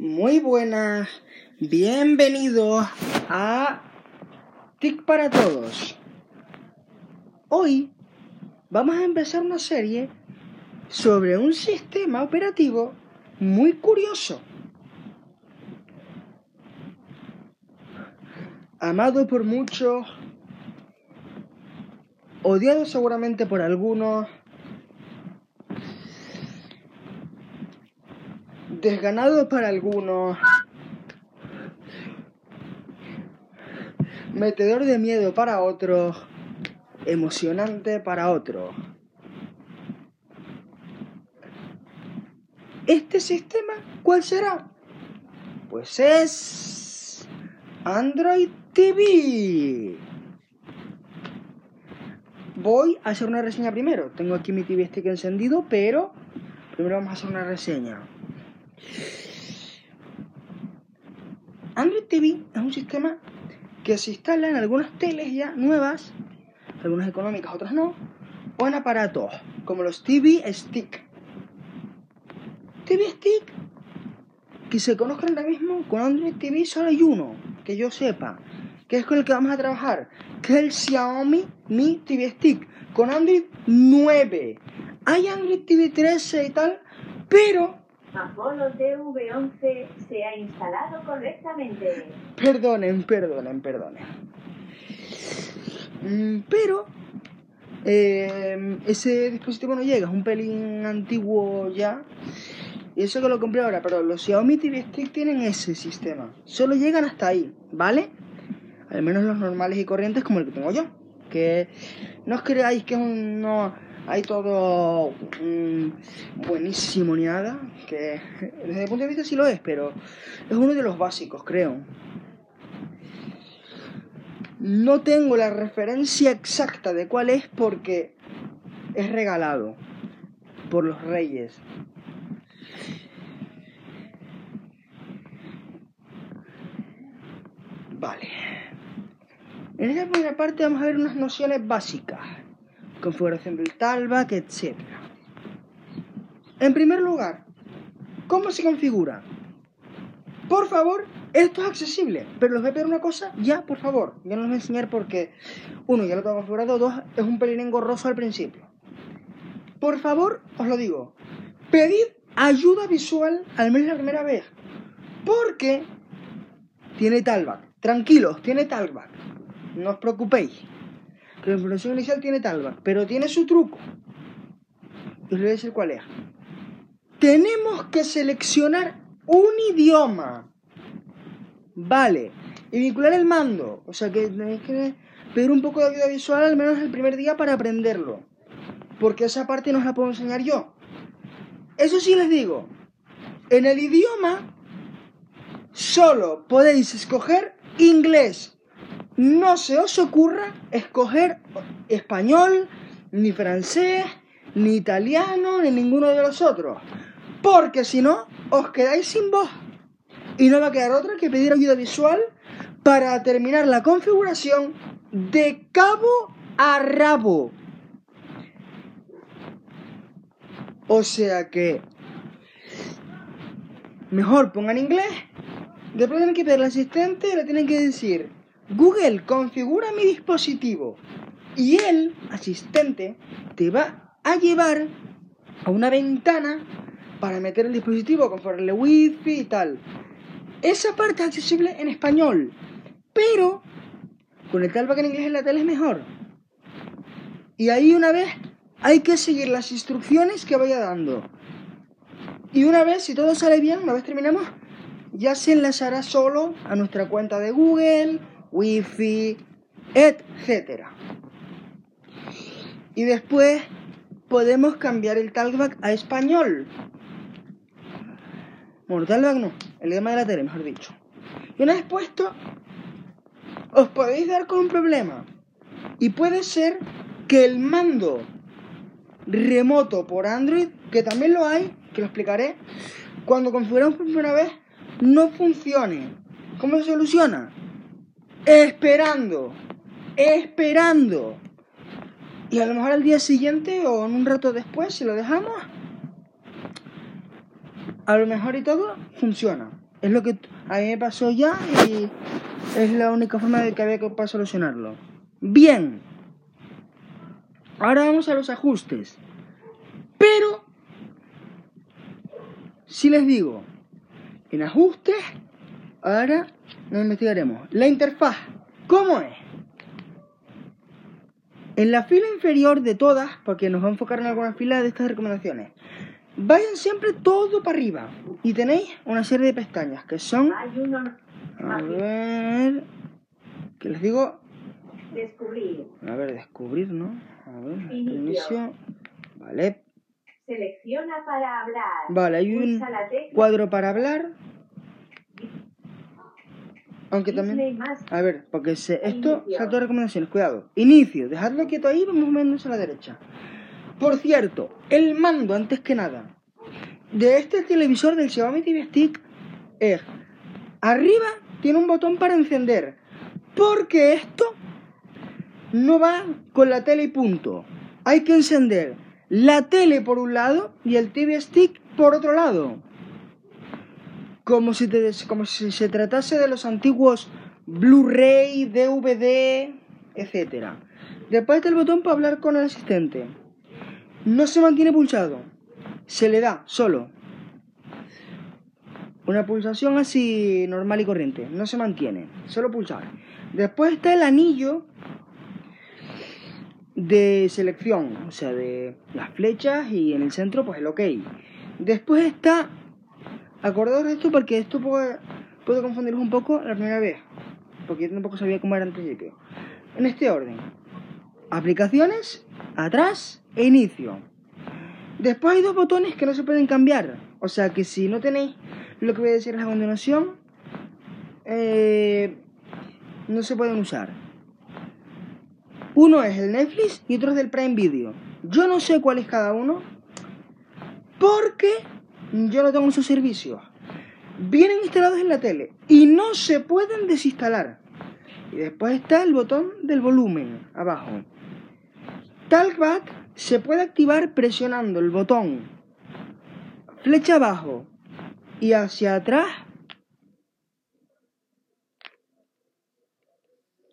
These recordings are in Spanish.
Muy buenas, bienvenidos a TIC para Todos. Hoy vamos a empezar una serie sobre un sistema operativo muy curioso. Amado por muchos, odiado seguramente por algunos, desganado para algunos, metedor de miedo para otros, emocionante para otros. ¿Este sistema cuál será? Pues es Android TV. Voy a hacer una reseña primero. Tengo aquí mi TV Stick encendido, pero primero vamos a hacer una reseña. Android TV es un sistema que se instala en algunas teles ya nuevas, algunas económicas, otras no, o en aparatos como los TV Stick. TV Stick que se conozcan ahora mismo con Android TV solo hay uno, que yo sepa, que es con el que vamos a trabajar, que es el Xiaomi Mi TV Stick, con Android 9. Hay Android TV 13 y tal, pero Apolo TV11 se ha instalado correctamente. Perdonen, perdonen, perdonen. Mm, Pero eh, ese dispositivo no llega, es un pelín antiguo ya. Y eso que lo compré ahora, pero los Xiaomi TV Stick tienen ese sistema. Solo llegan hasta ahí, ¿vale? Al menos los normales y corrientes como el que tengo yo. Que no os creáis que es un... hay todo mm, buenísimo ni nada. Que desde el punto de vista sí lo es, pero es uno de los básicos, creo. No tengo la referencia exacta de cuál es porque es regalado por los reyes. Vale. En esta primera parte vamos a ver unas nociones básicas. Configuración del talkback, etc. En primer lugar, ¿cómo se configura? Por favor, esto es accesible, pero les voy a pedir una cosa ya, por favor. Ya no les voy a enseñar porque, uno, ya lo tengo configurado, dos, es un pelín engorroso al principio. Por favor, os lo digo, pedid ayuda visual al menos la primera vez, porque tiene talkback. Tranquilos, tiene talkback. No os preocupéis. La información inicial tiene talkback, pero tiene su truco. Y os voy a decir cuál es. Tenemos que seleccionar un idioma. Vale. Y vincular el mando. O sea que tenéis que pedir un poco de ayuda visual al menos el primer día para aprenderlo. Porque esa parte no la puedo enseñar yo. Eso sí les digo. En el idioma solo podéis escoger inglés. No se os ocurra escoger español, ni francés, ni italiano, ni ninguno de los otros. Porque si no, os quedáis sin voz. Y no va a quedar otra que pedir ayuda visual para terminar la configuración de cabo a rabo. O sea que mejor pongan inglés. Después tienen que pedir al asistente y le tienen que decir, Google, configura mi dispositivo. Y el asistente te va a llevar a una ventana para meter el dispositivo, configurarle wifi y tal. Esa parte es accesible en español, pero con el talkback en inglés en la tele es mejor. Y ahí una vez hay que seguir las instrucciones que vaya dando. Y una vez, si todo sale bien, una vez terminamos, ya se enlazará solo a nuestra cuenta de Google, Wi-Fi, etc. Y después podemos cambiar el talkback a español. Bueno, talkback no, el idioma de la tele, mejor dicho. Y una vez puesto, os podéis dar con un problema. Y puede ser que el mando remoto por Android, que también lo hay, que lo explicaré, cuando configuramos por primera vez, no funcione. ¿Cómo se soluciona? Esperando. Esperando. Y a lo mejor al día siguiente o en un rato después, si lo dejamos, a lo mejor y todo funciona. Es lo que a mí me pasó ya y es la única forma de que había que para solucionarlo. Bien. Ahora vamos a los ajustes. Pero, si les digo, en ajustes, ahora nos investigaremos. La interfaz, ¿cómo es? En la fila inferior de todas, porque nos va a enfocar en algunas filas de estas recomendaciones, vayan siempre todo para arriba y tenéis una serie de pestañas que son, a ver, que les digo, Descubrir. a ver, descubrir, ¿no? A ver, Inicio. inicio, vale, Selecciona para hablar. vale, hay un cuadro para hablar, aunque también, a ver, porque se, esto salto de recomendaciones, cuidado, inicio, dejadlo quieto ahí, vamos moviéndose a la derecha. Por cierto, el mando, antes que nada, de este televisor del Xiaomi TV Stick es, arriba tiene un botón para encender, porque esto no va con la tele y punto. Hay que encender la tele por un lado y el TV Stick por otro lado. Como si, como si se tratase de los antiguos Blu-ray, DVD, etc. Después está el botón para hablar con el asistente. No se mantiene pulsado. Se le da solo. Una pulsación así normal y corriente. No se mantiene. Solo pulsar. Después está el anillo de selección. O sea, de las flechas y en el centro pues el OK. Después está... Acordaos de esto porque esto puede, puede un poco la primera vez. Porque yo tampoco sabía cómo era al principio. En este orden. Aplicaciones, atrás e inicio. Después hay dos botones que no se pueden cambiar. O sea que si no tenéis lo que voy a decir a continuación, eh, no se pueden usar. Uno es el Netflix y otro es del Prime Video. Yo no sé cuál es cada uno porque yo no tengo esos servicios. Vienen instalados en la tele y no se pueden desinstalar. Y después está el botón del volumen abajo. Talkback se puede activar presionando el botón flecha abajo y hacia atrás.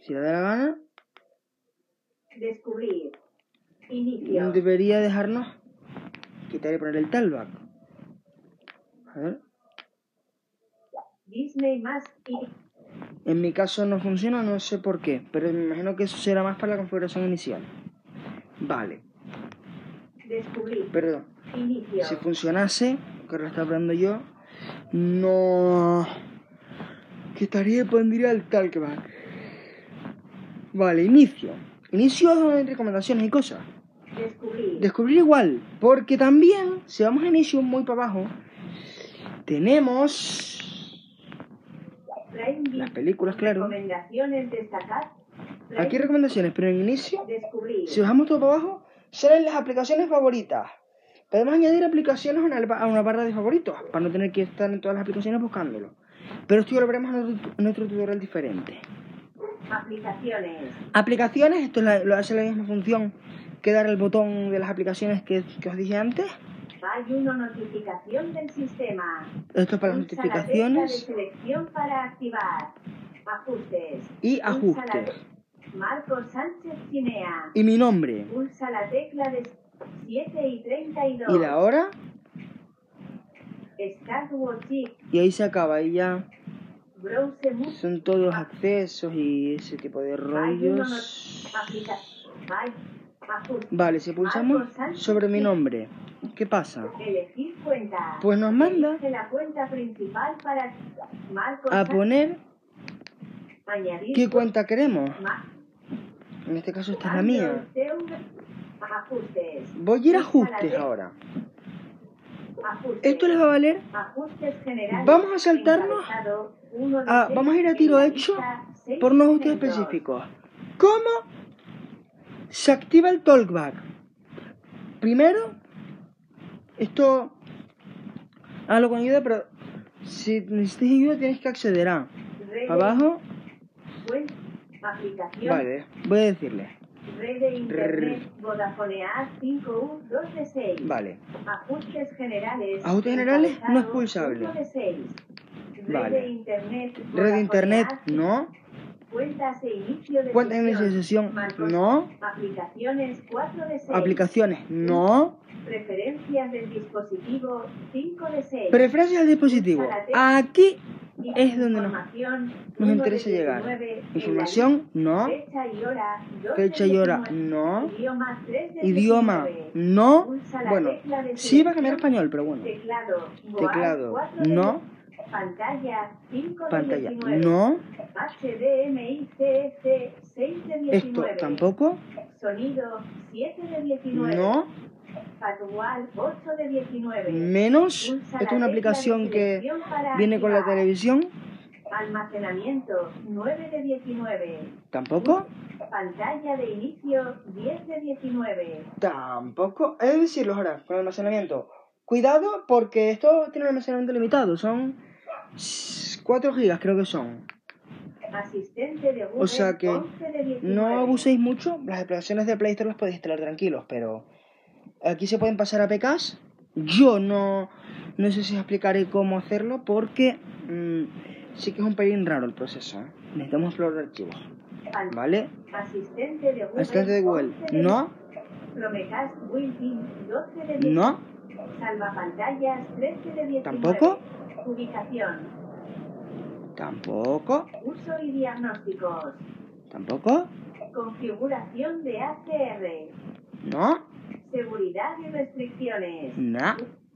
Si le da la gana, Descubrir. Inicio. debería dejarnos quitar y poner el talkback. Disney más. Y En mi caso no funciona, no sé por qué, pero me imagino que eso será más para la configuración inicial. Vale, descubrir. perdón. Inicio. Si funcionase, que ahora lo estaba hablando yo, no quitaría y pondría el talkback. Vale, inicio. Inicio es donde hay recomendaciones y cosas. Descubrir. Descubrir igual, porque también, si vamos a inicio muy para abajo, tenemos las películas, claro. Recomendaciones destacar. Aquí recomendaciones, pero en inicio Descubrir. Si bajamos todo para abajo, salen las aplicaciones favoritas. Podemos añadir aplicaciones a una, barra de favoritos, para no tener que estar en todas las aplicaciones buscándolo. Pero esto ya lo veremos en otro tutorial diferente. Aplicaciones. Aplicaciones, esto lo hace la misma función que dar el botón de las aplicaciones que, que os dije antes. Hay una notificación del sistema. Esto es para Pulsa la tecla de notificaciones selección para activar. Ajustes. y la ajustes. te- Marcos Sánchez Cinea. Y mi nombre. Pulsa la tecla de 7 y 32. Y la hora. Start Watching. Y ahí se acaba. Y ya Browse son todos los accesos y ese tipo de rollos. hay-. Vale, si pulsamos sobre mi nombre, ¿qué pasa? Pues nos manda a poner qué cuenta queremos. En este caso esta es la mía. Voy a ir a ajustes ahora. Esto les va a valer. Vamos a saltarnos a- vamos a ir a tiro hecho por unos ajustes específicos. ¿Cómo se activa el talkback? Primero, esto hágalo con ayuda, pero si necesitáis ayuda tenéis que acceder a Red abajo. cuen- Aplicación. Vale, voy a decirle. Red de Internet. Vodafone A 5U 2 de 6. Vale. Ajustes generales. Ajustes generales no es encabezado, pulsable. uno de 6. Red Vale. de Internet. Red de internet, no. Cuentas e inicio de Cuenta de inicio de sesión, no. Aplicaciones 4 de 6. Aplicaciones, no. Preferencias del dispositivo 5 de 6. Preferencias del dispositivo. Aquí es donde nos, nos interesa llegar. 19, en la Información, no. Fecha y hora, 2 Fecha de y hora, 19. no. Idioma, 3 de Idioma, 19. no. Bueno, sí va a cambiar español, pero bueno. Teclado, Boal, Teclado, 4 de no. Pantalla, 5 de Pantalla, 19. no. HDMI CF, 6 de 19. Esto tampoco, Sonido, 7 de 19. no. Patual, 8 de 19. Menos. Esto es una aplicación que viene con la televisión, Almacenamiento, 9 de 19. tampoco. Pantalla de inicio, 10 de 19. Tampoco. He de decirlo ahora, con almacenamiento. Cuidado porque esto tiene un almacenamiento limitado. Son 4 gigas creo que son. Asistente de Google, O sea que 11 de 19. No abuséis mucho. Las aplicaciones de Play Store las podéis instalar tranquilos, pero aquí se pueden pasar a PKs. Yo no, no sé si os explicaré cómo hacerlo porque mm, sí que es un pelín raro el proceso. ¿eh? Necesitamos explorar archivos. ¿Vale? Asistente de Google. Asistente de Google. 11 de No, Chromecast built-in, 12 de 19. no, Salvapantallas, 13 de 19. Tampoco. Ubicación. tampoco, Uso y diagnósticos. tampoco, Configuración de ACR. no, Seguridad y restricciones. no.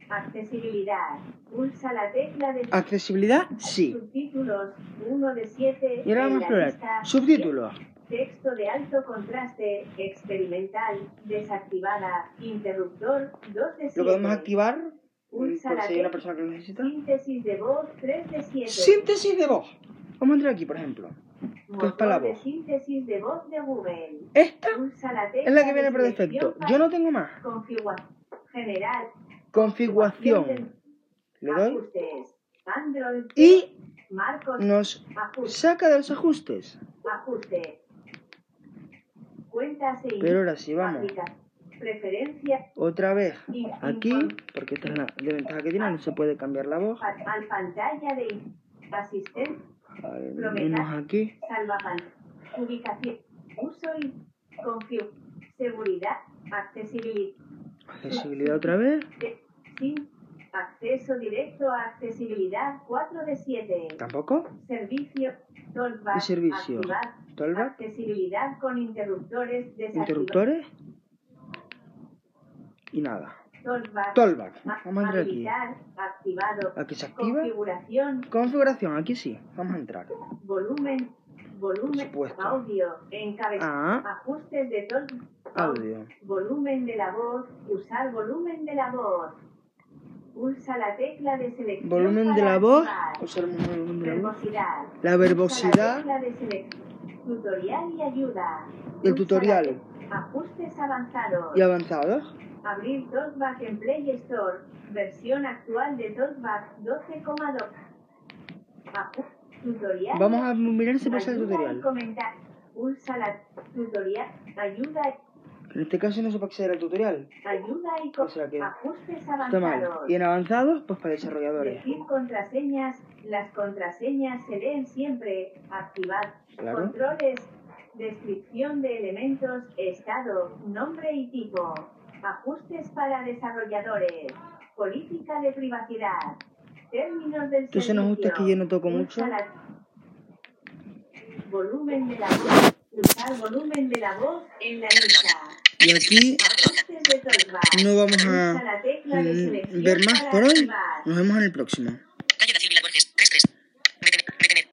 Accesibilidad. Pulsa la tecla de Accesibilidad, sí. subtítulos 1 de 7. Y ahora vamos a explorar. Subtítulos. Texto de alto contraste, experimental, desactivada, interruptor 2 de 7. Lo podemos activar Pulsa por la si hay una tec- persona que lo necesita. Síntesis de voz 3 de 7. Síntesis de voz. Vamos a entrar aquí, por ejemplo. que es para la voz. síntesis de voz de Google. Esta es la que viene por defecto. Yo no tengo más. configura- General. Configuración. Le doy. Android. y Marcos. nos Ajustes. saca de los ajustes. Ajustes. Cuentas e Pero ahora sí, vamos. aplica- Preferencias. Otra vez aquí, porque esta es la desventaja que tiene, no se puede cambiar la voz. Al pantalla de Promesa. menos aquí. Salvapan. Ubicación. Uso y config. Seguridad. Accesibilidad. Accesibilidad otra vez. Sin acceso directo a accesibilidad 4 de 7. Tampoco. Servicio. Tollback. ¿Y servicio? activar. Accesibilidad con interruptores. Interruptores. Y nada. Tollback. Tollback. Vamos a entrar aquí. Activado. Aquí se activa. Configuración. Configuración, aquí sí. Vamos a entrar. Volumen. Volumen. Audio. Encabezado. Ah, Ajustes de toll. audio. Volumen de la voz. Usar volumen de la voz. Pulsa la tecla de selección. Volumen de para la voz. el volumen de la voz. Verbosidad. La verbosidad. La tecla de Tutorial y ayuda. El Pulsa tutorial. Ajustes avanzados. Y avanzados. Abrir TalkBack en Play Store. Versión actual de TalkBack 12,2. Aju- Tutorial. Vamos a mirar si pasa el tutorial. comentar. Pulsa la tutorial. Ayuda, En este caso no se puede acceder al tutorial. ayuda y O co- sea que ajustes Está mal. avanzados. Y en avanzados, pues para desarrolladores. Decir contraseñas. Las contraseñas se leen siempre. Activar. Claro. Controles. Descripción de elementos. Estado. Nombre y tipo. Ajustes para desarrolladores. Política de privacidad. Términos del son servicio. ajustes que yo no toco mucho. la- Volumen de la voz. Usar volumen de la voz en la lista. Y aquí no vamos a mm, ver más por hoy. Nos vemos en el próximo.